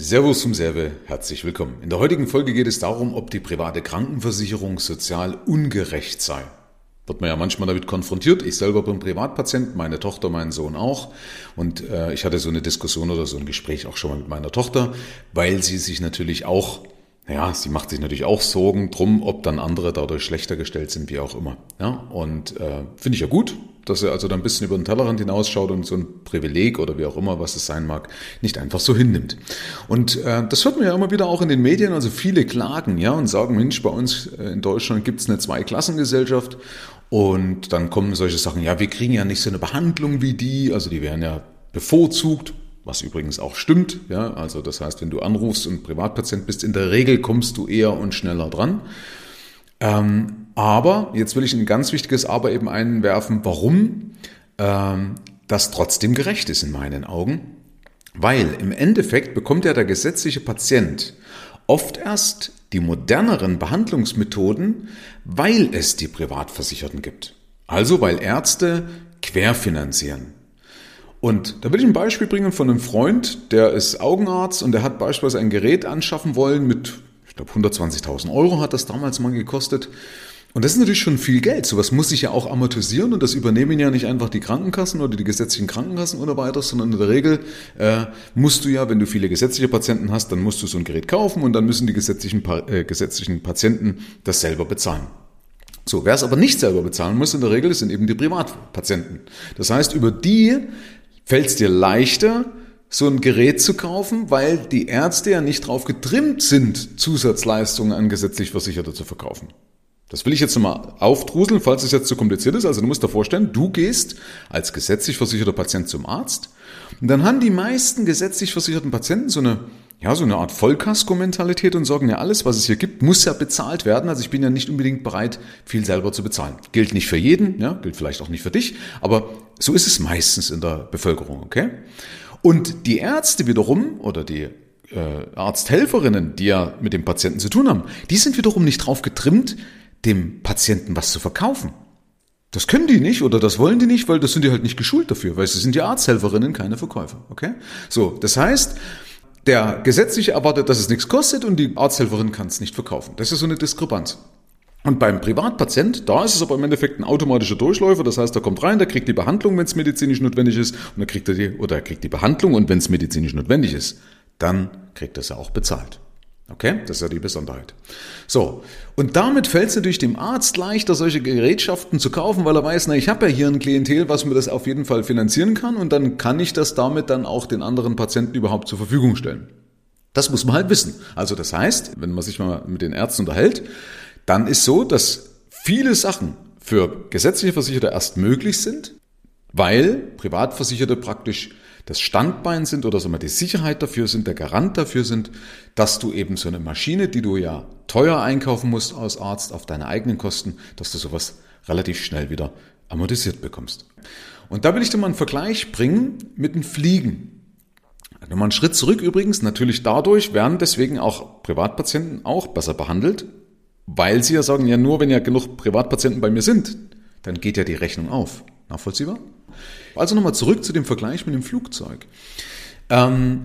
Servus zum Serve, herzlich willkommen. In der heutigen Folge geht es darum, ob die private Krankenversicherung sozial ungerecht sei. Wird man ja manchmal damit konfrontiert. Ich selber bin Privatpatient, meine Tochter, mein Sohn auch. Und äh, ich hatte so eine Diskussion oder so ein Gespräch auch schon mal mit meiner Tochter, weil sie sich natürlich auch ja, sie macht sich natürlich auch Sorgen drum, ob dann andere dadurch schlechter gestellt sind, wie auch immer. Ja, und äh, finde ich ja gut, dass er also da ein bisschen über den Tellerrand hinausschaut und so ein Privileg oder wie auch immer, was es sein mag, nicht einfach so hinnimmt. Und äh, das hört man ja immer wieder auch in den Medien, also viele klagen, ja, und sagen, Mensch, bei uns äh, in Deutschland gibt es eine Zweiklassengesellschaft und dann kommen solche Sachen, ja, wir kriegen ja nicht so eine Behandlung wie die, also die werden ja bevorzugt, was übrigens auch stimmt. Ja, also das heißt, wenn du anrufst und Privatpatient bist, in der Regel kommst du eher und schneller dran. Ähm, aber jetzt will ich ein ganz wichtiges Aber eben einwerfen, warum ähm, das trotzdem gerecht ist in meinen Augen. Weil im Endeffekt bekommt ja der gesetzliche Patient oft erst die moderneren Behandlungsmethoden, weil es die Privatversicherten gibt. Also weil Ärzte querfinanzieren. Und da will ich ein Beispiel bringen von einem Freund, der ist Augenarzt und der hat beispielsweise ein Gerät anschaffen wollen mit, ich glaube 120.000 Euro hat das damals mal gekostet. Und das ist natürlich schon viel Geld. Sowas muss sich ja auch amortisieren und das übernehmen ja nicht einfach die Krankenkassen oder die gesetzlichen Krankenkassen oder weiter, sondern in der Regel äh, musst du ja, wenn du viele gesetzliche Patienten hast, dann musst du so ein Gerät kaufen und dann müssen die gesetzlichen, äh, gesetzlichen Patienten das selber bezahlen. So, wer es aber nicht selber bezahlen muss in der Regel, sind eben die Privatpatienten. Das heißt, über die fällt es dir leichter, so ein Gerät zu kaufen, weil die Ärzte ja nicht drauf getrimmt sind, Zusatzleistungen an gesetzlich Versicherte zu verkaufen. Das will ich jetzt nochmal aufdruseln, falls es jetzt zu kompliziert ist. Also du musst dir vorstellen, du gehst als gesetzlich versicherter Patient zum Arzt und dann haben die meisten gesetzlich versicherten Patienten so eine, ja, so eine Art Vollkasko-Mentalität und sagen, ja, alles, was es hier gibt, muss ja bezahlt werden. Also ich bin ja nicht unbedingt bereit, viel selber zu bezahlen. Gilt nicht für jeden, ja, gilt vielleicht auch nicht für dich, aber so ist es meistens in der Bevölkerung, okay? Und die Ärzte wiederum oder die äh, Arzthelferinnen, die ja mit dem Patienten zu tun haben, die sind wiederum nicht drauf getrimmt, dem Patienten was zu verkaufen. Das können die nicht oder das wollen die nicht, weil das sind die halt nicht geschult dafür, weil sie sind ja Arzthelferinnen, keine Verkäufer. Okay? So, das heißt, der gesetzliche erwartet, dass es nichts kostet und die Arzthelferin kann es nicht verkaufen. Das ist so eine Diskrepanz. Und beim Privatpatient, da ist es aber im Endeffekt ein automatischer Durchläufer. Das heißt, er kommt rein, der kriegt die Behandlung, wenn es medizinisch notwendig ist, und dann kriegt er die, oder er kriegt die Behandlung und wenn es medizinisch notwendig ist, dann kriegt er es auch bezahlt. Okay, das ist ja die Besonderheit. So, und damit fällt es natürlich dem Arzt leichter, solche Gerätschaften zu kaufen, weil er weiß, na, ich habe ja hier ein Klientel, was mir das auf jeden Fall finanzieren kann und dann kann ich das damit dann auch den anderen Patienten überhaupt zur Verfügung stellen. Das muss man halt wissen. Also das heißt, wenn man sich mal mit den Ärzten unterhält, dann ist so, dass viele Sachen für gesetzliche Versicherte erst möglich sind, weil Privatversicherte praktisch das Standbein sind oder so mal die Sicherheit dafür sind, der Garant dafür sind, dass du eben so eine Maschine, die du ja teuer einkaufen musst als Arzt auf deine eigenen Kosten, dass du sowas relativ schnell wieder amortisiert bekommst. Und da will ich dir mal einen Vergleich bringen mit den Fliegen. Nochmal einen Schritt zurück übrigens, natürlich dadurch werden deswegen auch Privatpatienten auch besser behandelt, weil sie ja sagen, ja nur wenn ja genug Privatpatienten bei mir sind, dann geht ja die Rechnung auf. Nachvollziehbar? Also nochmal zurück zu dem Vergleich mit dem Flugzeug. Ähm,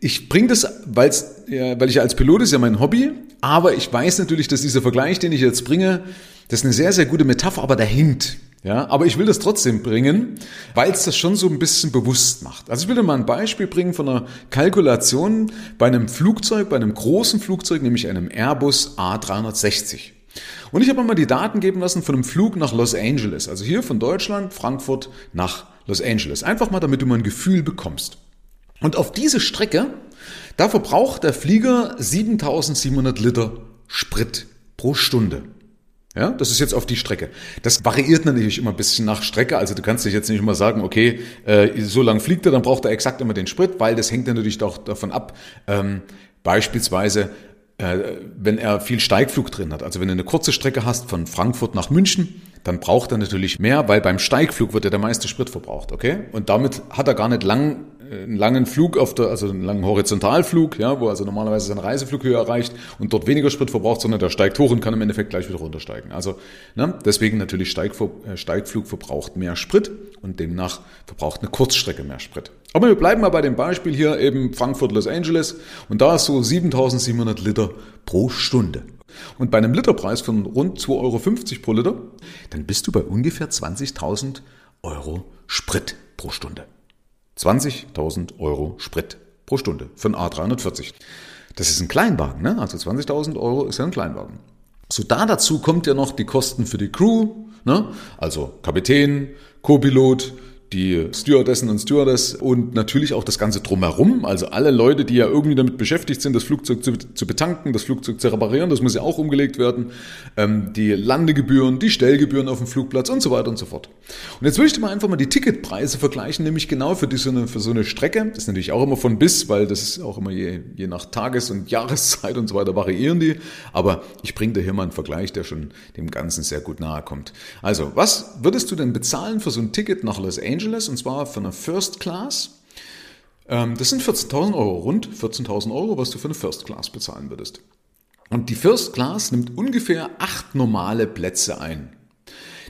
ich bringe das, weil's, ja, weil ich als Pilot ist ja mein Hobby, aber ich weiß natürlich, dass dieser Vergleich, den ich jetzt bringe, das ist eine sehr, sehr gute Metapher, aber der hinkt. Ja, aber ich will das trotzdem bringen, weil es das schon so ein bisschen bewusst macht. Also ich will dir mal ein Beispiel bringen von einer Kalkulation bei einem Flugzeug, bei einem großen Flugzeug, nämlich einem Airbus A360. Und ich habe mal die Daten geben lassen von einem Flug nach Los Angeles. Also hier von Deutschland, Frankfurt nach Los Angeles. Einfach mal, damit du mal ein Gefühl bekommst. Und auf diese Strecke, da verbraucht der Flieger 7700 Liter Sprit pro Stunde. Ja, das ist jetzt auf die Strecke. Das variiert natürlich immer ein bisschen nach Strecke. Also du kannst dich jetzt nicht immer sagen, okay, äh, so lang fliegt er, dann braucht er exakt immer den Sprit, weil das hängt natürlich auch davon ab. Ähm, beispielsweise, wenn er viel Steigflug drin hat. Also wenn du eine kurze Strecke hast von Frankfurt nach München, dann braucht er natürlich mehr, weil beim Steigflug wird ja der meiste Sprit verbraucht, okay? Und damit hat er gar nicht lang einen langen Flug auf der, also einen langen Horizontalflug, ja, wo also normalerweise seine Reiseflughöhe erreicht und dort weniger Sprit verbraucht, sondern der steigt hoch und kann im Endeffekt gleich wieder runtersteigen. Also ne, deswegen natürlich äh, Steigflug verbraucht mehr Sprit und demnach verbraucht eine Kurzstrecke mehr Sprit. Aber wir bleiben mal bei dem Beispiel hier eben Frankfurt, Los Angeles und da ist so 7700 Liter pro Stunde. Und bei einem Literpreis von rund 2,50 Euro pro Liter, dann bist du bei ungefähr 20.000 Euro Sprit pro Stunde. 20.000 Euro Sprit pro Stunde für ein A340. Das ist ein Kleinwagen, ne? Also 20.000 Euro ist ja ein Kleinwagen. So, da dazu kommt ja noch die Kosten für die Crew, ne? Also Kapitän, Co-Pilot, die Stewardessen und Stewardess und natürlich auch das Ganze drumherum. Also alle Leute, die ja irgendwie damit beschäftigt sind, das Flugzeug zu, zu betanken, das Flugzeug zu reparieren, das muss ja auch umgelegt werden. Ähm, die Landegebühren, die Stellgebühren auf dem Flugplatz und so weiter und so fort. Und jetzt will ich dir mal einfach mal die Ticketpreise vergleichen, nämlich genau für, die, so eine, für so eine Strecke. Das ist natürlich auch immer von bis, weil das ist auch immer je, je nach Tages- und Jahreszeit und so weiter variieren die. Aber ich bringe dir hier mal einen Vergleich, der schon dem Ganzen sehr gut nahe kommt. Also, was würdest du denn bezahlen für so ein Ticket nach Los Angeles? Angeles und zwar für eine First Class. Ähm, das sind 14.000 Euro, rund 14.000 Euro, was du für eine First Class bezahlen würdest. Und die First Class nimmt ungefähr acht normale Plätze ein.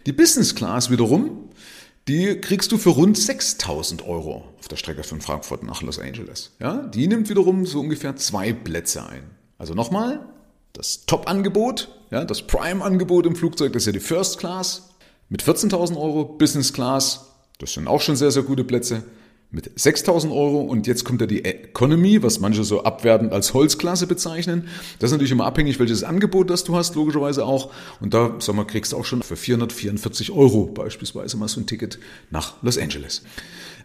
Die Business Class wiederum, die kriegst du für rund 6000 Euro auf der Strecke von Frankfurt nach Los Angeles. Ja, die nimmt wiederum so ungefähr zwei Plätze ein. Also nochmal, das Top-Angebot, ja, das Prime-Angebot im Flugzeug, das ist ja die First Class mit 14.000 Euro, Business Class das sind auch schon sehr, sehr gute Plätze. Mit 6000 Euro und jetzt kommt ja die Economy, was manche so abwertend als Holzklasse bezeichnen. Das ist natürlich immer abhängig, welches Angebot das du hast, logischerweise auch. Und da, sag mal, kriegst du auch schon für 444 Euro beispielsweise mal so ein Ticket nach Los Angeles.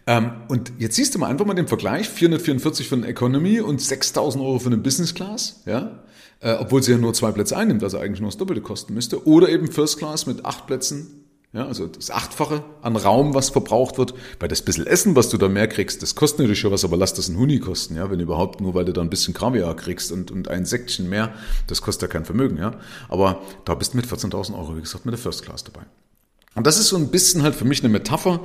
Ähm, und jetzt siehst du mal einfach mal den Vergleich, 444 für eine Economy und 6000 Euro für eine Business Class, ja. Äh, obwohl sie ja nur zwei Plätze einnimmt, also eigentlich nur das Doppelte kosten müsste. Oder eben First Class mit acht Plätzen ja, also das Achtfache an Raum, was verbraucht wird. Bei das bisschen Essen, was du da mehr kriegst, das kostet natürlich schon was, aber lass das ein Huni kosten, ja, wenn überhaupt, nur weil du da ein bisschen Kaviar kriegst und, und ein Säckchen mehr, das kostet ja kein Vermögen, ja. Aber da bist du mit 14.000 Euro, wie gesagt, mit der First Class dabei. Und das ist so ein bisschen halt für mich eine Metapher,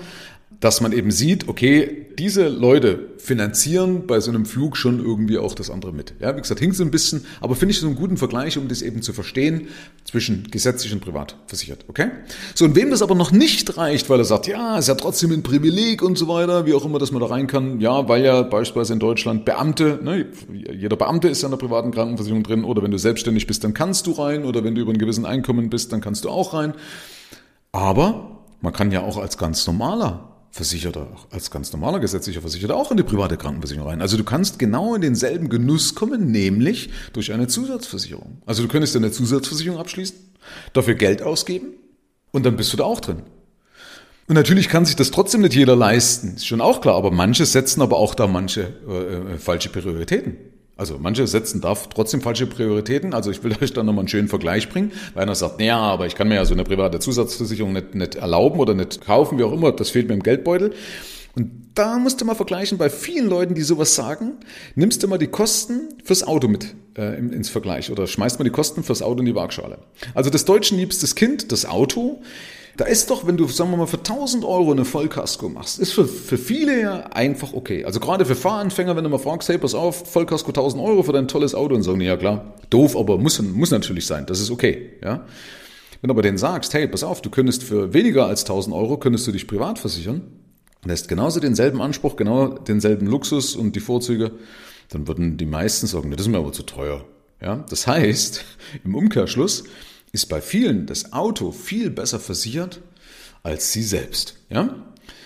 dass man eben sieht, okay, diese Leute finanzieren bei so einem Flug schon irgendwie auch das andere mit. Ja, wie gesagt, hinkt so ein bisschen, aber finde ich so einen guten Vergleich, um das eben zu verstehen zwischen gesetzlich und privat versichert. Okay? So, und wem das aber noch nicht reicht, weil er sagt, ja, ist ja trotzdem ein Privileg und so weiter, wie auch immer, dass man da rein kann, ja, weil ja beispielsweise in Deutschland Beamte, ne, jeder Beamte ist ja in der privaten Krankenversicherung drin, oder wenn du selbstständig bist, dann kannst du rein, oder wenn du über ein gewissen Einkommen bist, dann kannst du auch rein. Aber man kann ja auch als ganz normaler Versicherter, als ganz normaler gesetzlicher Versicherter auch in die private Krankenversicherung rein. Also du kannst genau in denselben Genuss kommen, nämlich durch eine Zusatzversicherung. Also du könntest eine Zusatzversicherung abschließen, dafür Geld ausgeben und dann bist du da auch drin. Und natürlich kann sich das trotzdem nicht jeder leisten, ist schon auch klar, aber manche setzen aber auch da manche äh, äh falsche Prioritäten. Also manche setzen da trotzdem falsche Prioritäten. Also ich will euch da nochmal einen schönen Vergleich bringen. Weil einer sagt, naja, aber ich kann mir ja so eine private Zusatzversicherung nicht, nicht erlauben oder nicht kaufen, wie auch immer, das fehlt mir im Geldbeutel. Und da musst du mal vergleichen, bei vielen Leuten, die sowas sagen, nimmst du mal die Kosten fürs Auto mit äh, ins Vergleich oder schmeißt mal die Kosten fürs Auto in die Waagschale. Also das deutschen liebstes Kind, das Auto, da ist doch, wenn du, sagen wir mal, für 1000 Euro eine Vollkasko machst, ist für, für viele ja einfach okay. Also gerade für Fahranfänger, wenn du mal fragst, hey, pass auf, Vollkasko 1000 Euro für dein tolles Auto und sagen, ja klar, doof, aber muss, muss natürlich sein, das ist okay, ja. Wenn du aber denen sagst, hey, pass auf, du könntest für weniger als 1000 Euro, könntest du dich privat versichern, lässt genauso denselben Anspruch, genau denselben Luxus und die Vorzüge, dann würden die meisten sagen, das ist mir aber zu teuer. Ja, das heißt, im Umkehrschluss, ist bei vielen das Auto viel besser versichert als sie selbst. Ja?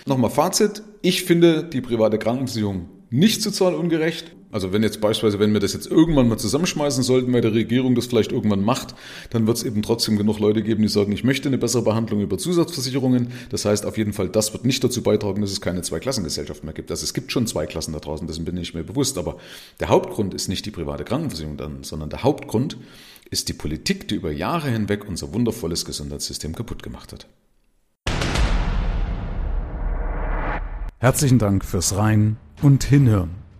Nochmal Fazit. Ich finde die private Krankenversicherung nicht sozial ungerecht. Also wenn jetzt beispielsweise, wenn wir das jetzt irgendwann mal zusammenschmeißen sollten, weil die Regierung das vielleicht irgendwann macht, dann wird es eben trotzdem genug Leute geben, die sagen, ich möchte eine bessere Behandlung über Zusatzversicherungen. Das heißt auf jeden Fall, das wird nicht dazu beitragen, dass es keine Zweiklassengesellschaft mehr gibt. Also es gibt schon zwei Klassen da draußen, dessen bin ich mir bewusst. Aber der Hauptgrund ist nicht die private Krankenversicherung dann, sondern der Hauptgrund ist die Politik, die über Jahre hinweg unser wundervolles Gesundheitssystem kaputt gemacht hat. Herzlichen Dank fürs Rein und Hinhören.